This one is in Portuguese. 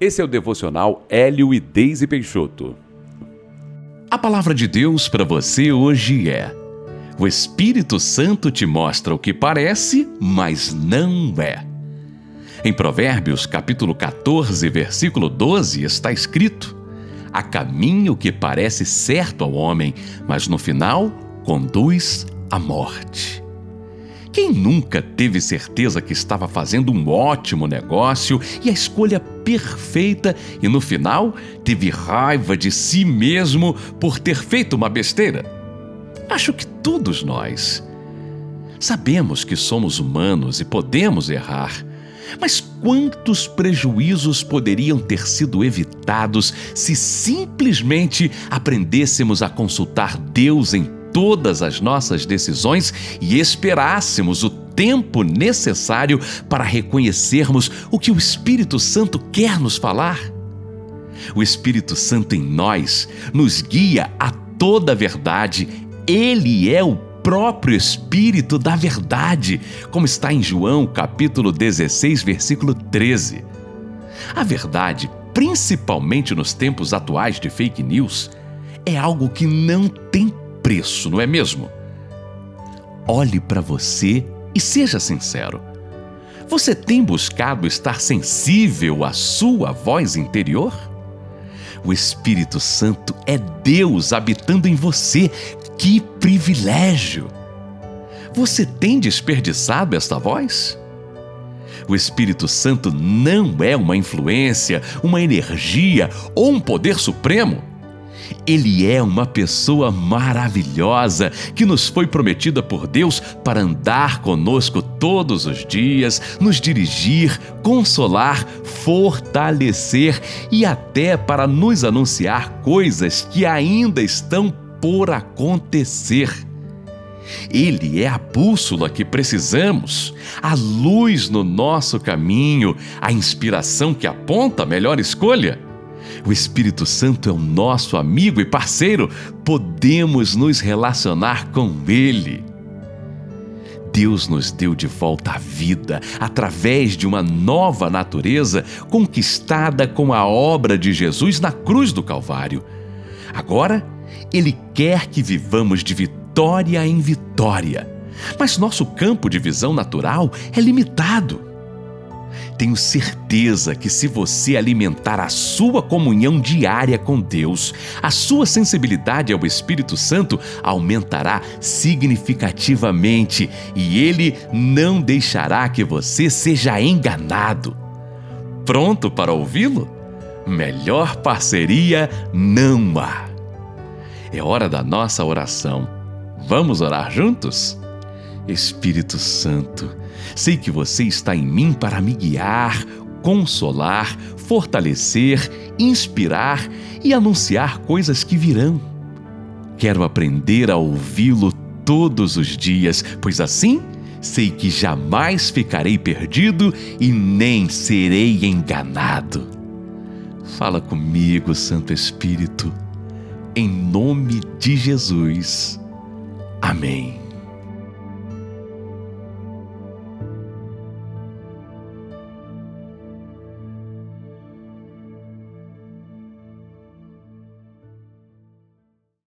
Esse é o devocional Hélio e Deise Peixoto. A palavra de Deus para você hoje é: O Espírito Santo te mostra o que parece, mas não é. Em Provérbios, capítulo 14, versículo 12, está escrito: Há caminho que parece certo ao homem, mas no final conduz à morte. Quem nunca teve certeza que estava fazendo um ótimo negócio e a escolha perfeita e no final teve raiva de si mesmo por ter feito uma besteira? Acho que todos nós. Sabemos que somos humanos e podemos errar. Mas quantos prejuízos poderiam ter sido evitados se simplesmente aprendêssemos a consultar Deus em todas as nossas decisões e esperássemos o tempo necessário para reconhecermos o que o Espírito Santo quer nos falar. O Espírito Santo em nós nos guia a toda a verdade. Ele é o próprio Espírito da verdade, como está em João capítulo 16, versículo 13. A verdade, principalmente nos tempos atuais de fake news, é algo que não tem preço, não é mesmo? Olhe para você e seja sincero. Você tem buscado estar sensível à sua voz interior? O Espírito Santo é Deus habitando em você. Que privilégio! Você tem desperdiçado esta voz? O Espírito Santo não é uma influência, uma energia ou um poder supremo. Ele é uma pessoa maravilhosa que nos foi prometida por Deus para andar conosco todos os dias, nos dirigir, consolar, fortalecer e até para nos anunciar coisas que ainda estão por acontecer. Ele é a bússola que precisamos, a luz no nosso caminho, a inspiração que aponta a melhor escolha. O Espírito Santo é o nosso amigo e parceiro, podemos nos relacionar com Ele. Deus nos deu de volta a vida através de uma nova natureza conquistada com a obra de Jesus na cruz do Calvário. Agora, Ele quer que vivamos de vitória em vitória, mas nosso campo de visão natural é limitado. Tenho certeza que se você alimentar a sua comunhão diária com Deus, a sua sensibilidade ao Espírito Santo aumentará significativamente e ele não deixará que você seja enganado. Pronto para ouvi-lo? Melhor parceria não há. É hora da nossa oração. Vamos orar juntos? Espírito Santo, sei que você está em mim para me guiar, consolar, fortalecer, inspirar e anunciar coisas que virão. Quero aprender a ouvi-lo todos os dias, pois assim sei que jamais ficarei perdido e nem serei enganado. Fala comigo, Santo Espírito, em nome de Jesus. Amém.